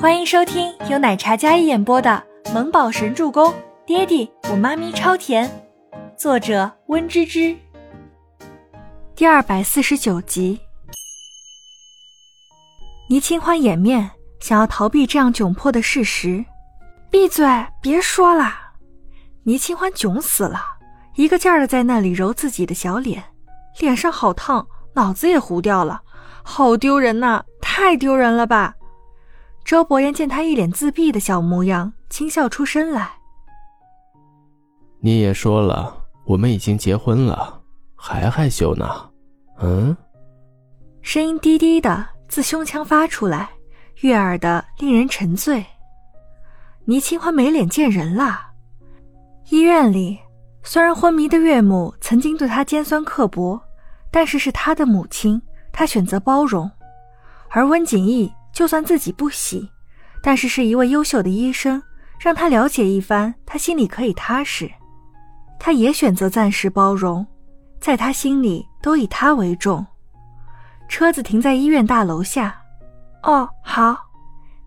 欢迎收听由奶茶嘉一演播的《萌宝神助攻》，爹地我妈咪超甜，作者温芝芝。第二百四十九集。倪清欢掩面想要逃避这样窘迫的事实，闭嘴，别说了。倪清欢窘死了，一个劲儿的在那里揉自己的小脸，脸上好烫，脑子也糊掉了，好丢人呐，太丢人了吧！周伯言见他一脸自闭的小模样，轻笑出声来：“你也说了，我们已经结婚了，还害羞呢？嗯？”声音低低的。自胸腔发出来，悦耳的令人沉醉。倪清欢没脸见人了。医院里，虽然昏迷的岳母曾经对他尖酸刻薄，但是是他的母亲，他选择包容。而温景逸就算自己不喜，但是是一位优秀的医生，让他了解一番，他心里可以踏实。他也选择暂时包容，在他心里都以他为重。车子停在医院大楼下。哦，好。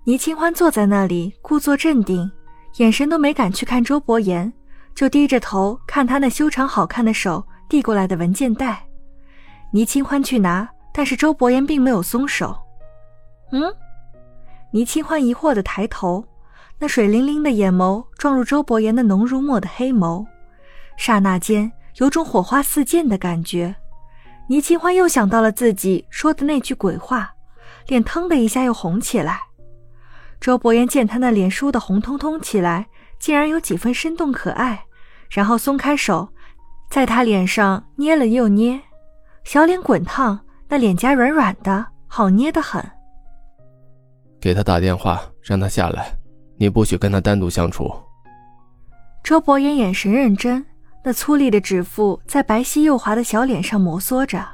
倪清欢坐在那里，故作镇定，眼神都没敢去看周伯言，就低着头看他那修长好看的手递过来的文件袋。倪清欢去拿，但是周伯言并没有松手。嗯？倪清欢疑惑的抬头，那水灵灵的眼眸撞入周伯言的浓如墨的黑眸，刹那间有种火花四溅的感觉。倪清欢又想到了自己说的那句鬼话，脸腾的一下又红起来。周伯言见他那脸梳得红彤彤起来，竟然有几分生动可爱，然后松开手，在他脸上捏了又捏，小脸滚烫，那脸颊软软的，好捏得很。给他打电话，让他下来，你不许跟他单独相处。周伯言眼神认真。那粗粝的指腹在白皙幼滑的小脸上摩挲着，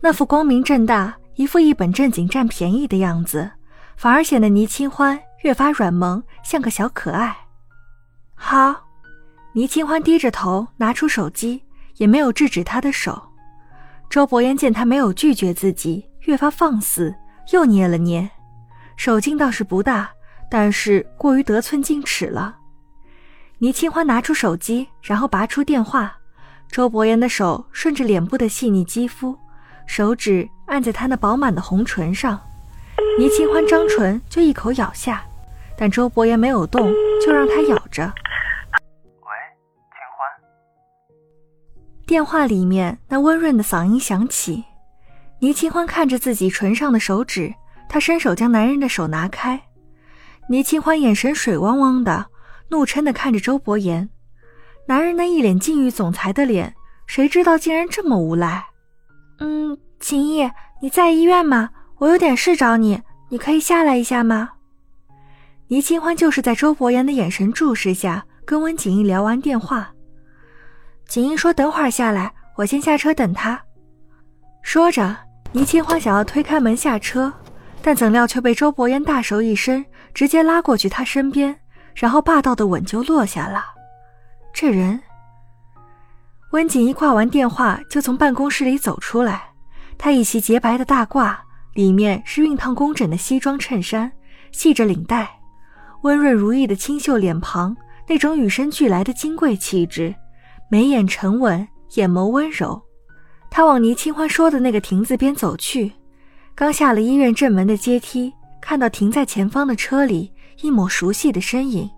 那副光明正大、一副一本正经占便宜的样子，反而显得倪清欢越发软萌，像个小可爱。好，倪清欢低着头拿出手机，也没有制止他的手。周伯言见他没有拒绝自己，越发放肆，又捏了捏，手劲倒是不大，但是过于得寸进尺了。倪清欢拿出手机，然后拔出电话。周伯言的手顺着脸部的细腻肌肤，手指按在他那饱满的红唇上。倪清欢张唇就一口咬下，但周伯言没有动，就让他咬着。喂，清欢。电话里面那温润的嗓音响起。倪清欢看着自己唇上的手指，他伸手将男人的手拿开。倪清欢眼神水汪汪的。怒嗔的看着周伯言，男人那一脸禁欲总裁的脸，谁知道竟然这么无赖？嗯，秦毅，你在医院吗？我有点事找你，你可以下来一下吗？倪清欢就是在周伯言的眼神注视下，跟温景逸聊完电话。景逸说等会儿下来，我先下车等他。说着，倪清欢想要推开门下车，但怎料却被周伯言大手一伸，直接拉过去他身边。然后霸道的吻就落下了。这人，温景一挂完电话就从办公室里走出来。他一袭洁白的大褂，里面是熨烫工整的西装衬衫，系着领带，温润如玉的清秀脸庞，那种与生俱来的金贵气质，眉眼沉稳，眼眸温柔。他往倪清欢说的那个亭子边走去，刚下了医院正门的阶梯，看到停在前方的车里。一抹熟悉的身影，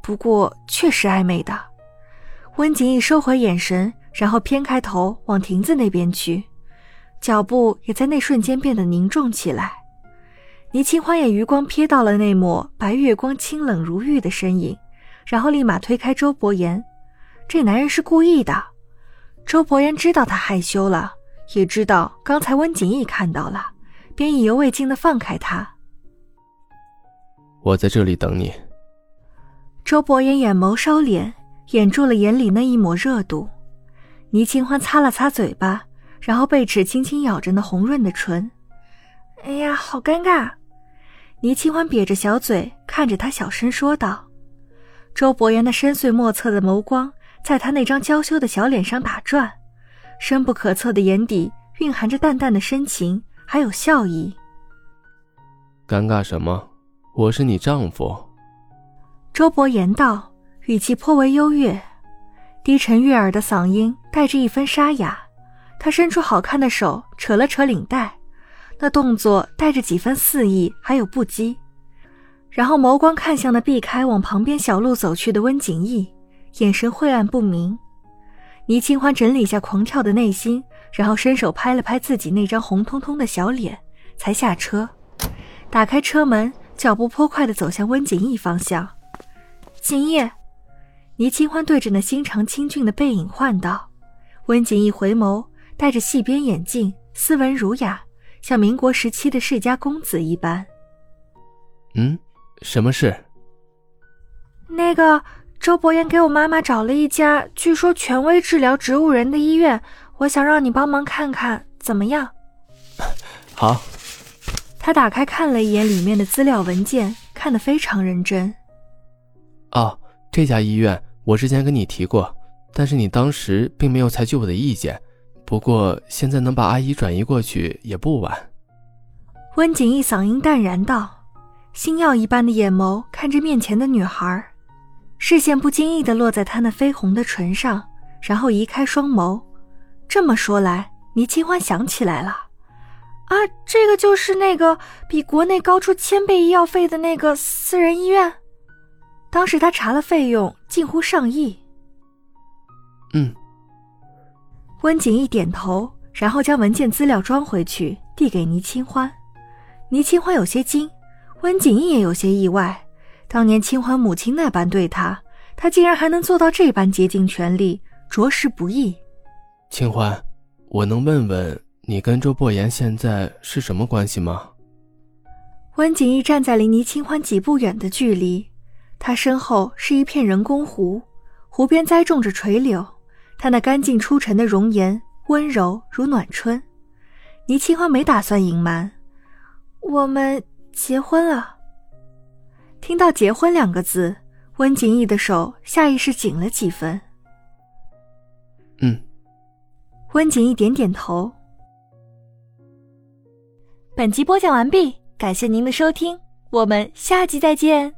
不过确实暧昧的。温景逸收回眼神，然后偏开头往亭子那边去，脚步也在那瞬间变得凝重起来。倪清欢也余光瞥到了那抹白月光清冷如玉的身影，然后立马推开周伯言。这男人是故意的。周伯言知道他害羞了，也知道刚才温景逸看到了，便意犹未尽的放开他。我在这里等你。周伯言眼眸收敛，掩住了眼里那一抹热度。倪清欢擦了擦嘴巴，然后被齿轻轻咬着那红润的唇。哎呀，好尴尬！倪清欢瘪着小嘴看着他，小声说道。周伯言那深邃莫测的眸光在他那张娇羞的小脸上打转，深不可测的眼底蕴含着淡淡的深情，还有笑意。尴尬什么？我是你丈夫。”周伯言道，语气颇为优越，低沉悦耳的嗓音带着一分沙哑。他伸出好看的手扯了扯领带，那动作带着几分肆意，还有不羁。然后眸光看向那避开往旁边小路走去的温景逸，眼神晦暗不明。倪清欢整理一下狂跳的内心，然后伸手拍了拍自己那张红彤彤的小脸，才下车，打开车门，脚步颇快地走向温景逸方向。景逸，倪清欢对着那心肠清俊的背影唤道。温景逸回眸，戴着细边眼镜，斯文儒雅，像民国时期的世家公子一般。嗯。什么事？那个周伯言给我妈妈找了一家据说权威治疗植物人的医院，我想让你帮忙看看，怎么样？好。他打开看了一眼里面的资料文件，看得非常认真。哦，这家医院我之前跟你提过，但是你当时并没有采取我的意见。不过现在能把阿姨转移过去也不晚。温景逸嗓音淡然道。星耀一般的眼眸看着面前的女孩，视线不经意地落在她那绯红的唇上，然后移开双眸。这么说来，倪清欢想起来了，啊，这个就是那个比国内高出千倍医药费的那个私人医院。当时他查了费用，近乎上亿。嗯。温景逸点头，然后将文件资料装回去，递给倪清欢。倪清欢有些惊。温景逸也有些意外，当年清欢母亲那般对他，他竟然还能做到这般竭尽全力，着实不易。清欢，我能问问你跟周伯言现在是什么关系吗？温景逸站在离倪清欢几步远的距离，他身后是一片人工湖，湖边栽种着垂柳，他那干净出尘的容颜温柔如暖春。倪清欢没打算隐瞒，我们。结婚了。听到“结婚”两个字，温景逸的手下意识紧了几分。温景一点点头。本集播讲完毕，感谢您的收听，我们下集再见。